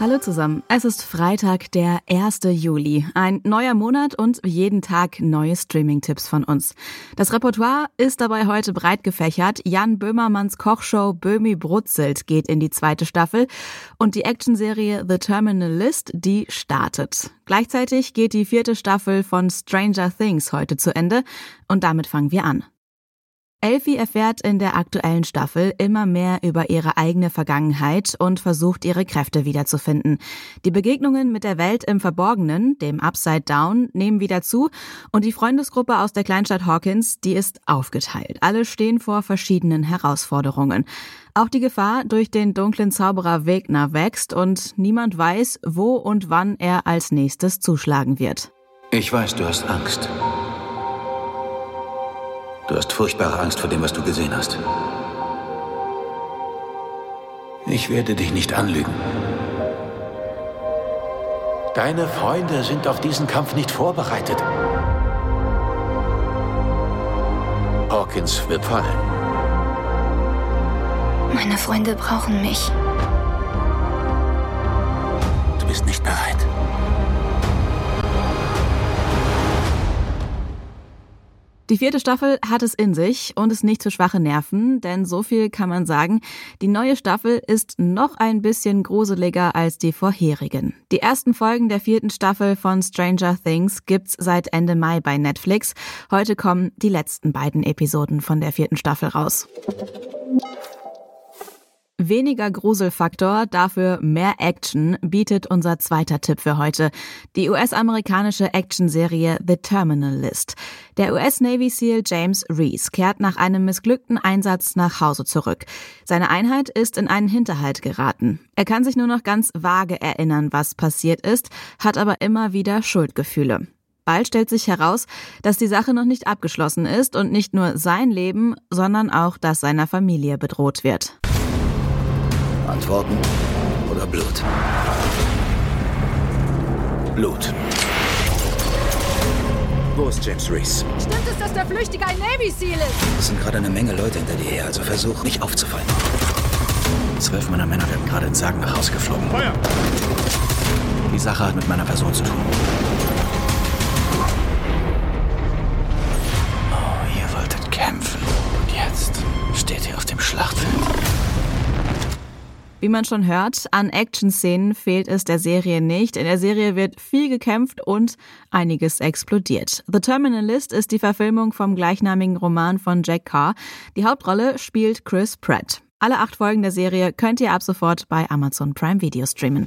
Hallo zusammen. Es ist Freitag, der 1. Juli. Ein neuer Monat und jeden Tag neue Streaming-Tipps von uns. Das Repertoire ist dabei heute breit gefächert. Jan Böhmermanns Kochshow Böhmi Brutzelt geht in die zweite Staffel und die Actionserie The Terminal List, die startet. Gleichzeitig geht die vierte Staffel von Stranger Things heute zu Ende und damit fangen wir an. Elfie erfährt in der aktuellen Staffel immer mehr über ihre eigene Vergangenheit und versucht ihre Kräfte wiederzufinden. Die Begegnungen mit der Welt im Verborgenen, dem Upside Down, nehmen wieder zu und die Freundesgruppe aus der Kleinstadt Hawkins, die ist aufgeteilt. Alle stehen vor verschiedenen Herausforderungen. Auch die Gefahr durch den dunklen Zauberer Wegner wächst und niemand weiß, wo und wann er als nächstes zuschlagen wird. Ich weiß, du hast Angst. Du hast furchtbare Angst vor dem, was du gesehen hast. Ich werde dich nicht anlügen. Deine Freunde sind auf diesen Kampf nicht vorbereitet. Hawkins wird fallen. Meine Freunde brauchen mich. Du bist nicht Die vierte Staffel hat es in sich und ist nicht für schwache Nerven, denn so viel kann man sagen, die neue Staffel ist noch ein bisschen gruseliger als die vorherigen. Die ersten Folgen der vierten Staffel von Stranger Things gibt's seit Ende Mai bei Netflix. Heute kommen die letzten beiden Episoden von der vierten Staffel raus. Weniger Gruselfaktor, dafür mehr Action bietet unser zweiter Tipp für heute. Die US-amerikanische Actionserie The Terminal List. Der US-Navy SEAL James Reese kehrt nach einem missglückten Einsatz nach Hause zurück. Seine Einheit ist in einen Hinterhalt geraten. Er kann sich nur noch ganz vage erinnern, was passiert ist, hat aber immer wieder Schuldgefühle. Bald stellt sich heraus, dass die Sache noch nicht abgeschlossen ist und nicht nur sein Leben, sondern auch das seiner Familie bedroht wird. Antworten oder Blut? Blut. Wo ist James Reese? Stimmt es, dass der Flüchtige ein Navy Seal ist? Es sind gerade eine Menge Leute hinter dir her, also versuch nicht aufzufallen. Zwölf meiner Männer werden gerade in Sagen nach Hause geflogen. Feuer! Die Sache hat mit meiner Person zu tun. Wie man schon hört, an Action-Szenen fehlt es der Serie nicht. In der Serie wird viel gekämpft und einiges explodiert. The Terminalist ist die Verfilmung vom gleichnamigen Roman von Jack Carr. Die Hauptrolle spielt Chris Pratt. Alle acht Folgen der Serie könnt ihr ab sofort bei Amazon Prime Video streamen.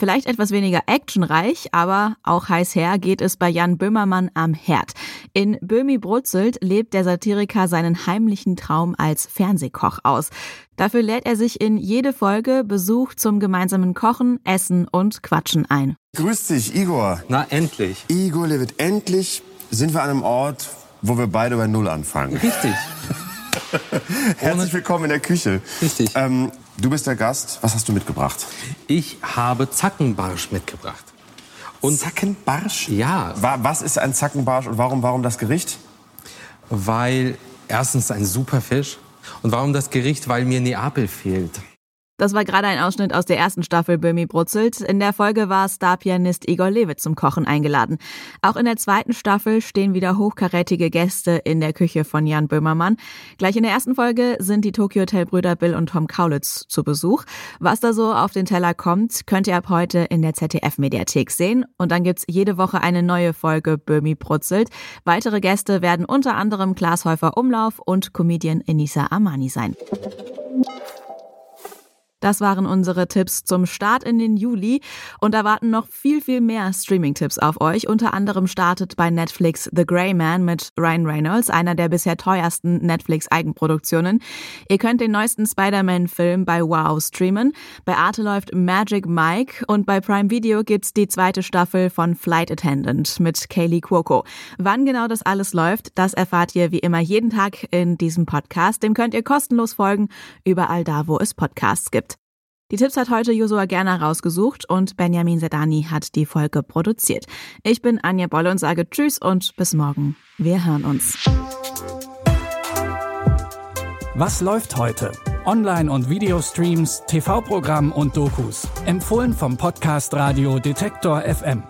Vielleicht etwas weniger actionreich, aber auch heiß her geht es bei Jan Böhmermann am Herd. In Böhmi Brutzelt lebt der Satiriker seinen heimlichen Traum als Fernsehkoch aus. Dafür lädt er sich in jede Folge Besuch zum gemeinsamen Kochen, Essen und Quatschen ein. Grüß dich, Igor. Na, endlich. Igor Levit, endlich sind wir an einem Ort, wo wir beide bei Null anfangen. Richtig. Herzlich willkommen in der Küche. Richtig. Ähm, du bist der Gast. Was hast du mitgebracht? Ich habe Zackenbarsch mitgebracht. Und Zackenbarsch? Ja. Wa- Was ist ein Zackenbarsch und warum, warum das Gericht? Weil erstens ein super Fisch und warum das Gericht, weil mir Neapel fehlt. Das war gerade ein Ausschnitt aus der ersten Staffel Böhmi Brutzelt. In der Folge war Starpianist Igor Levit zum Kochen eingeladen. Auch in der zweiten Staffel stehen wieder hochkarätige Gäste in der Küche von Jan Böhmermann. Gleich in der ersten Folge sind die Tokyo Hotel Brüder Bill und Tom Kaulitz zu Besuch. Was da so auf den Teller kommt, könnt ihr ab heute in der ZDF Mediathek sehen. Und dann gibt's jede Woche eine neue Folge Böhmi Brutzelt. Weitere Gäste werden unter anderem Klaas Häufer Umlauf und Comedian Enisa Amani sein. Das waren unsere Tipps zum Start in den Juli und da warten noch viel, viel mehr Streaming-Tipps auf euch. Unter anderem startet bei Netflix The Grey Man mit Ryan Reynolds, einer der bisher teuersten Netflix-Eigenproduktionen. Ihr könnt den neuesten Spider-Man-Film bei Wow streamen. Bei Arte läuft Magic Mike und bei Prime Video gibt's die zweite Staffel von Flight Attendant mit Kaylee Cuoco. Wann genau das alles läuft, das erfahrt ihr wie immer jeden Tag in diesem Podcast. Dem könnt ihr kostenlos folgen, überall da, wo es Podcasts gibt. Die Tipps hat heute Josua Gerner rausgesucht und Benjamin Sedani hat die Folge produziert. Ich bin Anja Bolle und sage Tschüss und bis morgen. Wir hören uns. Was läuft heute? Online- und Videostreams, TV-Programm und Dokus. Empfohlen vom Podcast Radio Detektor FM.